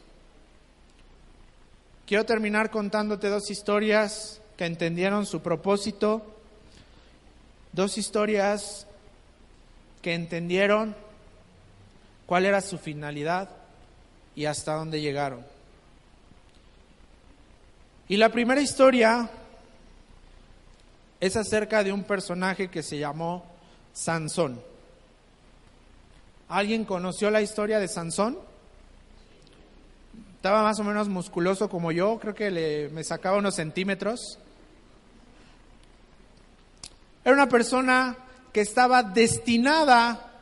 Quiero terminar contándote dos historias que entendieron su propósito, dos historias que entendieron cuál era su finalidad y hasta dónde llegaron. Y la primera historia es acerca de un personaje que se llamó Sansón. ¿Alguien conoció la historia de Sansón? Estaba más o menos musculoso como yo, creo que le, me sacaba unos centímetros. Era una persona que estaba destinada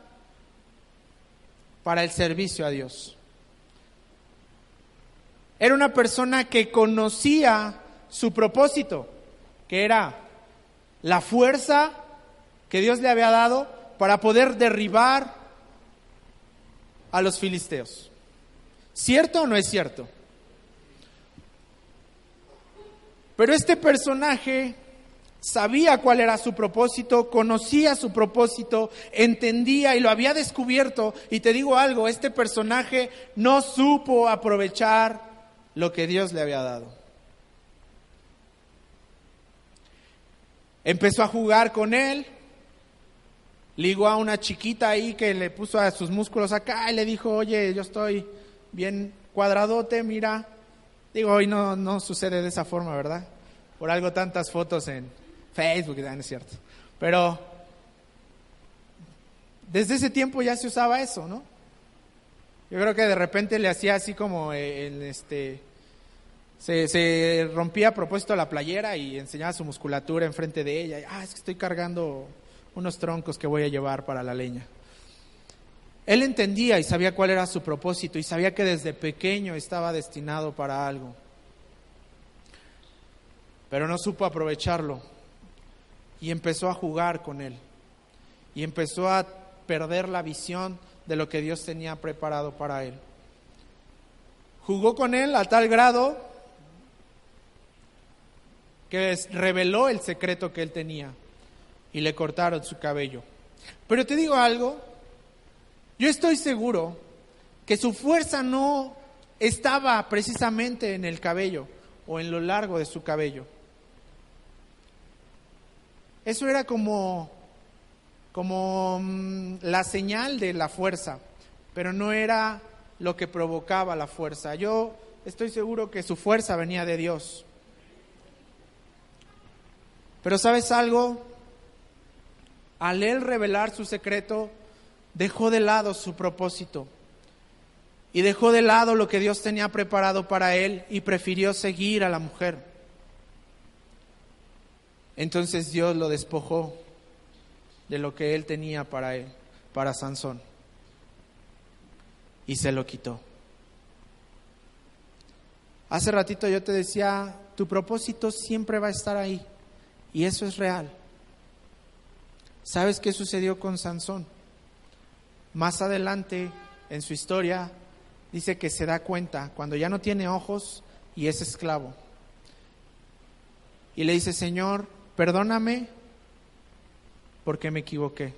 para el servicio a Dios. Era una persona que conocía su propósito, que era la fuerza que Dios le había dado para poder derribar a los filisteos. ¿Cierto o no es cierto? Pero este personaje sabía cuál era su propósito, conocía su propósito, entendía y lo había descubierto. Y te digo algo, este personaje no supo aprovechar lo que Dios le había dado. Empezó a jugar con él, ligó a una chiquita ahí que le puso a sus músculos acá y le dijo, oye, yo estoy bien cuadradote, mira. Digo, hoy no, no sucede de esa forma, ¿verdad? Por algo tantas fotos en Facebook, no es cierto. Pero desde ese tiempo ya se usaba eso, ¿no? Yo creo que de repente le hacía así como el, este, se, se, rompía a propósito la playera y enseñaba su musculatura enfrente de ella. Ah, es que estoy cargando unos troncos que voy a llevar para la leña. Él entendía y sabía cuál era su propósito y sabía que desde pequeño estaba destinado para algo. Pero no supo aprovecharlo y empezó a jugar con él. Y empezó a perder la visión de lo que Dios tenía preparado para él. Jugó con él a tal grado que reveló el secreto que él tenía y le cortaron su cabello. Pero te digo algo, yo estoy seguro que su fuerza no estaba precisamente en el cabello o en lo largo de su cabello. Eso era como, como mm, la señal de la fuerza, pero no era lo que provocaba la fuerza. Yo estoy seguro que su fuerza venía de Dios. Pero sabes algo, al él revelar su secreto, dejó de lado su propósito y dejó de lado lo que Dios tenía preparado para él y prefirió seguir a la mujer. Entonces Dios lo despojó de lo que él tenía para él, para Sansón, y se lo quitó. Hace ratito yo te decía, tu propósito siempre va a estar ahí, y eso es real. ¿Sabes qué sucedió con Sansón? Más adelante en su historia dice que se da cuenta cuando ya no tiene ojos y es esclavo. Y le dice, Señor, perdóname porque me equivoqué.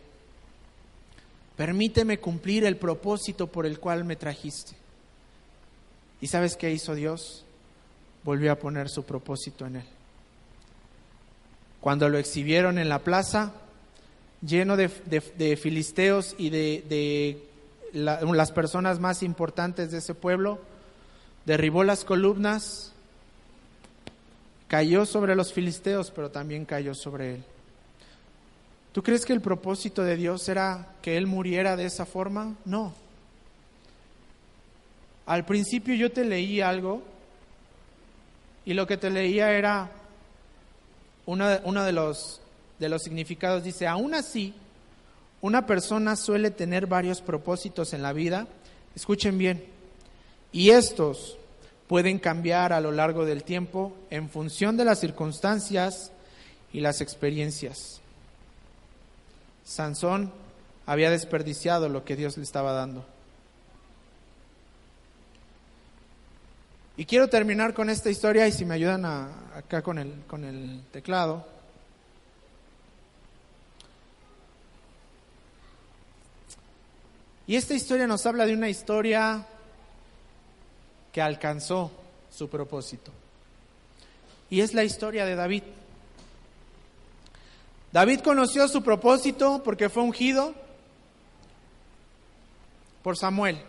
Permíteme cumplir el propósito por el cual me trajiste. ¿Y sabes qué hizo Dios? Volvió a poner su propósito en él. Cuando lo exhibieron en la plaza, lleno de, filisteos y de, las personas más importantes de ese pueblo, derribó las columnas, cayó sobre los filisteos, pero también cayó sobre él. ¿Tú crees que el propósito de Dios era que él muriera de esa forma? No. Al principio yo te leí algo y lo que te leía era uno de los de los significados dice, aún así, una persona suele tener varios propósitos en la vida, escuchen bien, y estos pueden cambiar a lo largo del tiempo en función de las circunstancias y las experiencias. Sansón había desperdiciado lo que Dios le estaba dando. Y quiero terminar con esta historia y si me ayudan acá con el, con el teclado. Y esta historia nos habla de una historia que alcanzó su propósito. Y es la historia de David. David conoció su propósito porque fue ungido por Samuel.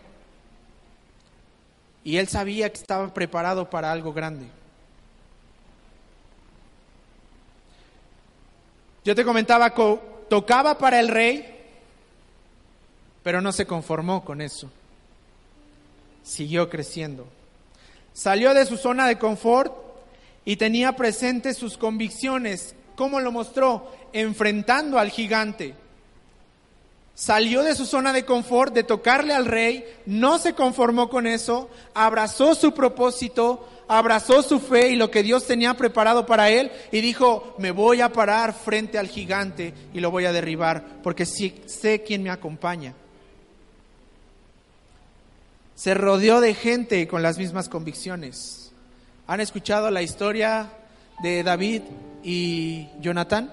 Y él sabía que estaba preparado para algo grande. Yo te comentaba, tocaba para el rey, pero no se conformó con eso. Siguió creciendo. Salió de su zona de confort y tenía presentes sus convicciones. ¿Cómo lo mostró? Enfrentando al gigante. Salió de su zona de confort, de tocarle al rey, no se conformó con eso, abrazó su propósito, abrazó su fe y lo que Dios tenía preparado para él y dijo, me voy a parar frente al gigante y lo voy a derribar porque sé quién me acompaña se rodeó de gente con las mismas convicciones. ¿Han escuchado la historia de David y Jonatán?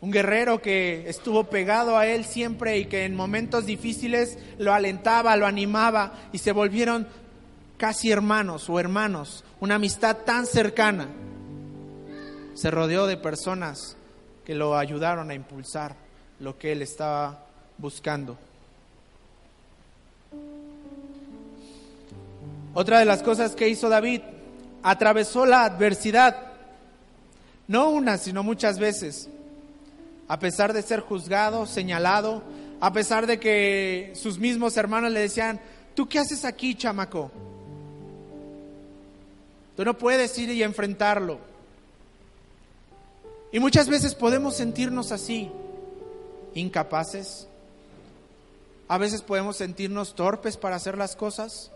Un guerrero que estuvo pegado a él siempre y que en momentos difíciles lo alentaba, lo animaba y se volvieron casi hermanos o hermanos, una amistad tan cercana. Se rodeó de personas que lo ayudaron a impulsar lo que él estaba buscando. Otra de las cosas que hizo David, atravesó la adversidad, no una, sino muchas veces, a pesar de ser juzgado, señalado, a pesar de que sus mismos hermanos le decían, ¿tú qué haces aquí, chamaco? Tú no puedes ir y enfrentarlo. Y muchas veces podemos sentirnos así, incapaces. A veces podemos sentirnos torpes para hacer las cosas.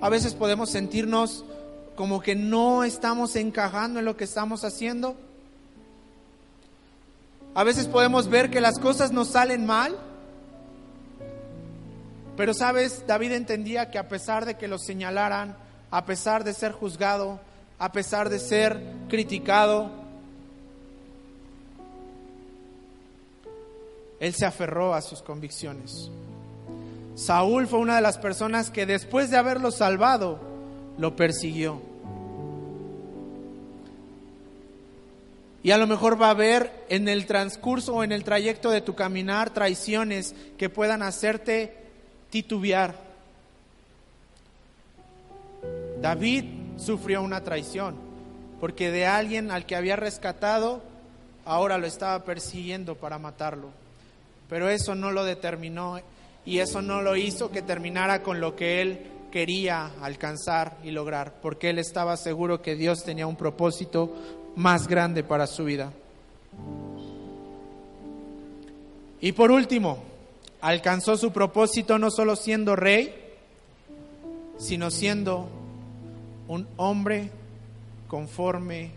A veces podemos sentirnos como que no estamos encajando en lo que estamos haciendo. A veces podemos ver que las cosas nos salen mal. Pero sabes, David entendía que a pesar de que lo señalaran, a pesar de ser juzgado, a pesar de ser criticado, él se aferró a sus convicciones. Saúl fue una de las personas que después de haberlo salvado, lo persiguió. Y a lo mejor va a haber en el transcurso o en el trayecto de tu caminar traiciones que puedan hacerte titubear. David sufrió una traición porque de alguien al que había rescatado ahora lo estaba persiguiendo para matarlo. Pero eso no lo determinó y eso no lo hizo que terminara con lo que él quería alcanzar y lograr, porque él estaba seguro que Dios tenía un propósito más grande para su vida. Y por último, alcanzó su propósito no solo siendo rey, sino siendo un hombre conforme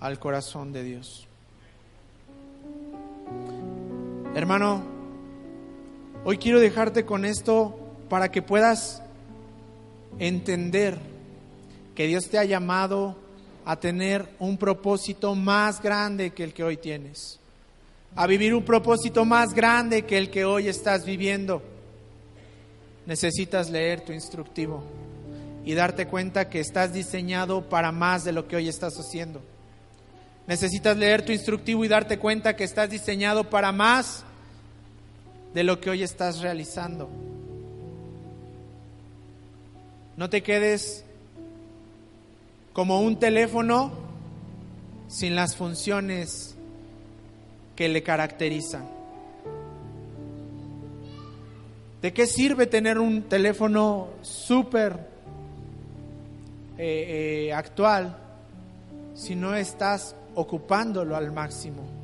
al corazón de Dios. Hermano, hoy quiero dejarte con esto para que puedas entender que Dios te ha llamado a tener un propósito más grande que el que hoy tienes, a vivir un propósito más grande que el que hoy estás viviendo. Necesitas leer tu instructivo y darte cuenta que estás diseñado para más de lo que hoy estás haciendo. Necesitas leer tu instructivo y darte cuenta que estás diseñado para más de lo que hoy estás realizando. No te quedes como un teléfono sin las funciones que le caracterizan. ¿De qué sirve tener un teléfono súper eh, eh, actual si no estás ocupándolo al máximo?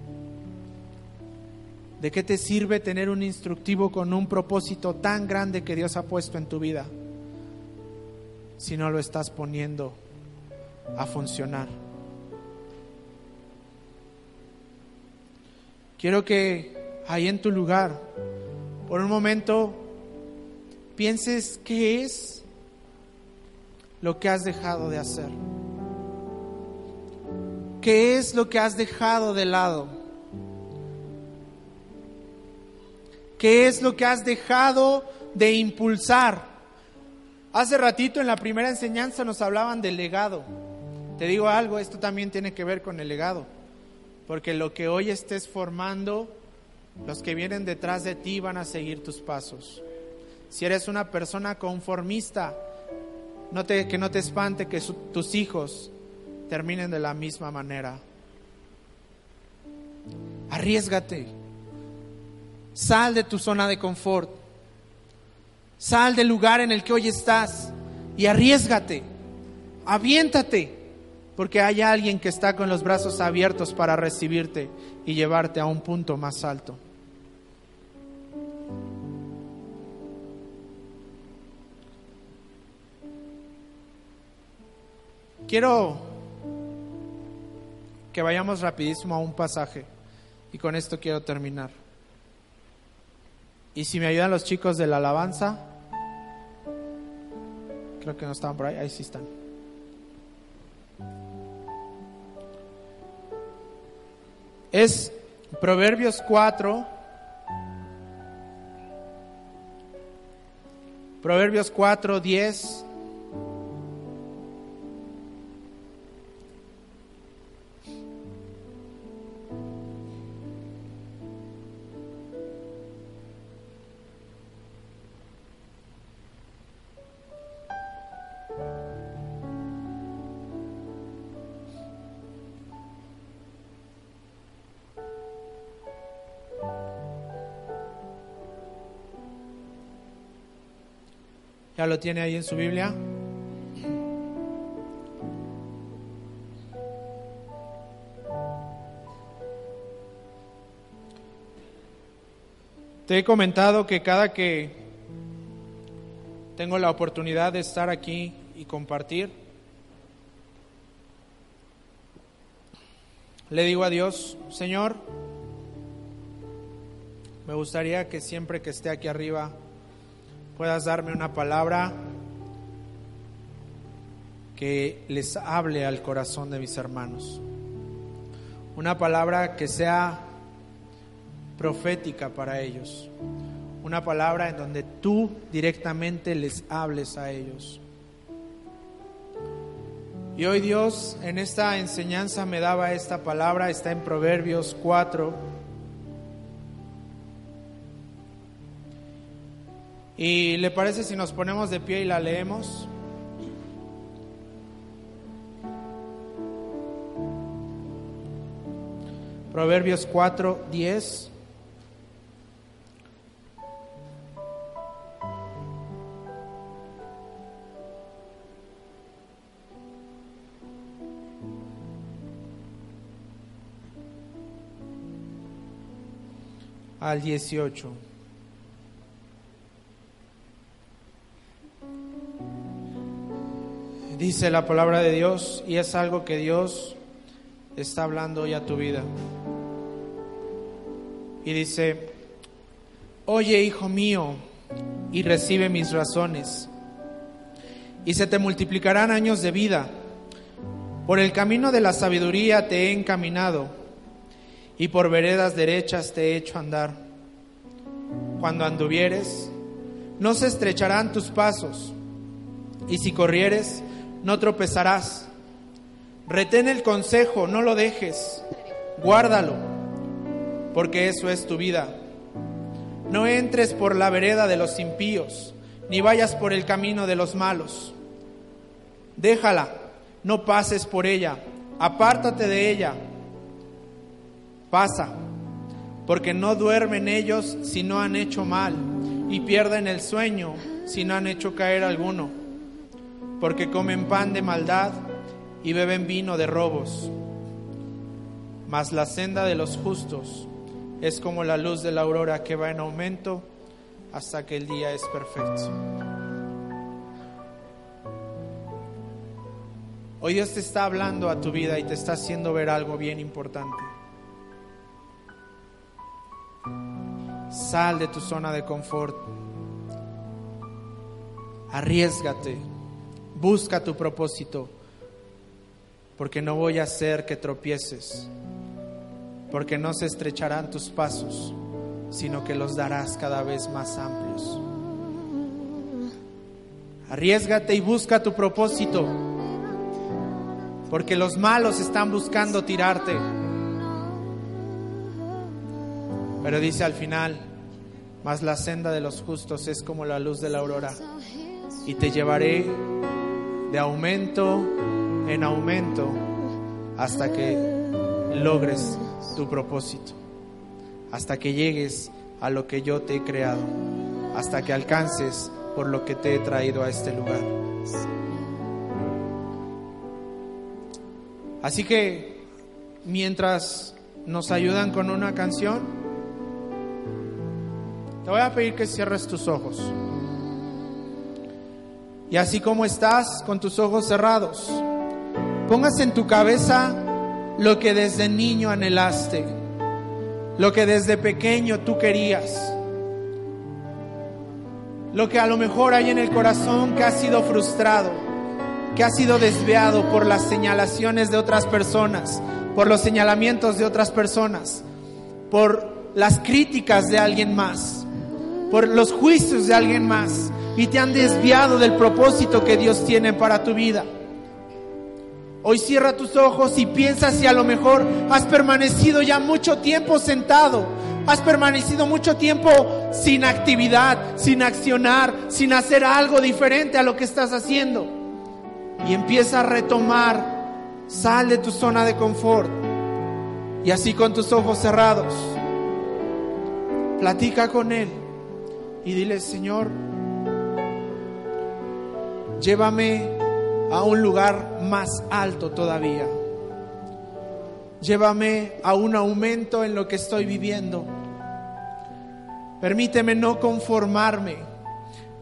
¿De qué te sirve tener un instructivo con un propósito tan grande que Dios ha puesto en tu vida si no lo estás poniendo a funcionar. Quiero que ahí en tu lugar, por un momento, pienses qué es lo que has dejado de hacer. ¿Qué es lo que has dejado de lado? ¿Qué es lo que has dejado de impulsar? Hace ratito en la primera enseñanza nos hablaban del legado. Te digo algo, esto también tiene que ver con el legado, porque lo que hoy estés formando, los que vienen detrás de ti van a seguir tus pasos. Si eres una persona conformista, que no te espante que tus hijos terminen de la misma manera. Arriesgate. Sal de tu zona de confort. Sal del lugar en el que hoy estás y arriesgate. Aviéntate porque hay alguien que está con los brazos abiertos para recibirte y llevarte a un punto más alto. Quiero que vayamos rapidísimo a un pasaje y con esto quiero terminar. Y si me ayudan los chicos de la alabanza, creo que no estaban por ahí, ahí sí están. es Proverbios 4. Proverbios 4, 10. ¿Ya lo tiene ahí en su Biblia? Te he comentado que cada que tengo la oportunidad de estar aquí y compartir, le digo a Dios, Señor, me gustaría que siempre que esté aquí arriba puedas darme una palabra que les hable al corazón de mis hermanos. Una palabra que sea profética para ellos. una palabra en donde tú directamente les hables a ellos. Y hoy Dios en esta enseñanza me daba esta palabra, está en Proverbios 4. ¿Y le parece si nos ponemos de pie y la leemos? Proverbios 4, 10. al 18. Dice la palabra de Dios y es algo que Dios está hablando hoy a tu vida. Y dice, oye hijo mío, y recibe mis razones, y se te multiplicarán años de vida. Por el camino de la sabiduría te he encaminado, y por veredas derechas te he hecho andar. Cuando anduvieres, no se estrecharán tus pasos, y si corrieres, no tropezarás. Retén el consejo, no lo dejes, guárdalo, porque eso es tu vida. No entres por la vereda de los impíos, ni vayas por el camino de los malos. Déjala, no pases por ella, apártate de ella. Pasa, porque no duermen ellos si no han hecho mal, y pierden el sueño si no han hecho caer alguno, porque comen pan de maldad y beben vino de robos. Mas la senda de los justos es como la luz de la aurora que va en aumento hasta que el día es perfecto. Hoy Dios te está hablando a tu vida y te está haciendo ver algo bien importante. Sal de tu zona de confort. Arriesgate. Busca tu propósito porque no voy a hacer que tropieces, porque no se estrecharán tus pasos, sino que los darás cada vez más amplios. Arriesgate y busca tu propósito, porque los malos están buscando tirarte. Pero dice al final, mas la senda de los justos es como la luz de la aurora, y te llevaré de aumento en aumento hasta que logres tu propósito, hasta que llegues a lo que yo te he creado, hasta que alcances por lo que te he traído a este lugar. Así que mientras nos ayudan con una canción, te voy a pedir que cierres tus ojos. Y así como estás con tus ojos cerrados, pongas en tu cabeza lo que desde niño anhelaste, lo que desde pequeño tú querías, lo que a lo mejor hay en el corazón que ha sido frustrado, que ha sido desviado por las señalaciones de otras personas, por los señalamientos de otras personas, por las críticas de alguien más, por los juicios de alguien más, y te han desviado del propósito que Dios tiene para tu vida. Hoy cierra tus ojos y piensa si a lo mejor has permanecido ya mucho tiempo sentado, has permanecido mucho tiempo sin actividad, sin accionar, sin hacer algo diferente a lo que estás haciendo. Y empieza a retomar, sal de tu zona de confort. Y así con tus ojos cerrados, platica con Él y dile, Señor, llévame a un lugar más alto todavía. Llévame a un aumento en lo que estoy viviendo. Permíteme no conformarme.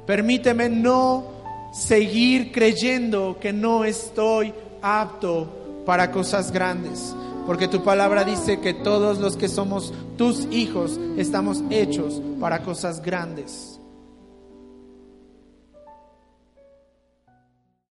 Permíteme no seguir creyendo que no estoy apto para cosas grandes. Porque tu palabra dice que todos los que somos tus hijos estamos hechos para cosas grandes.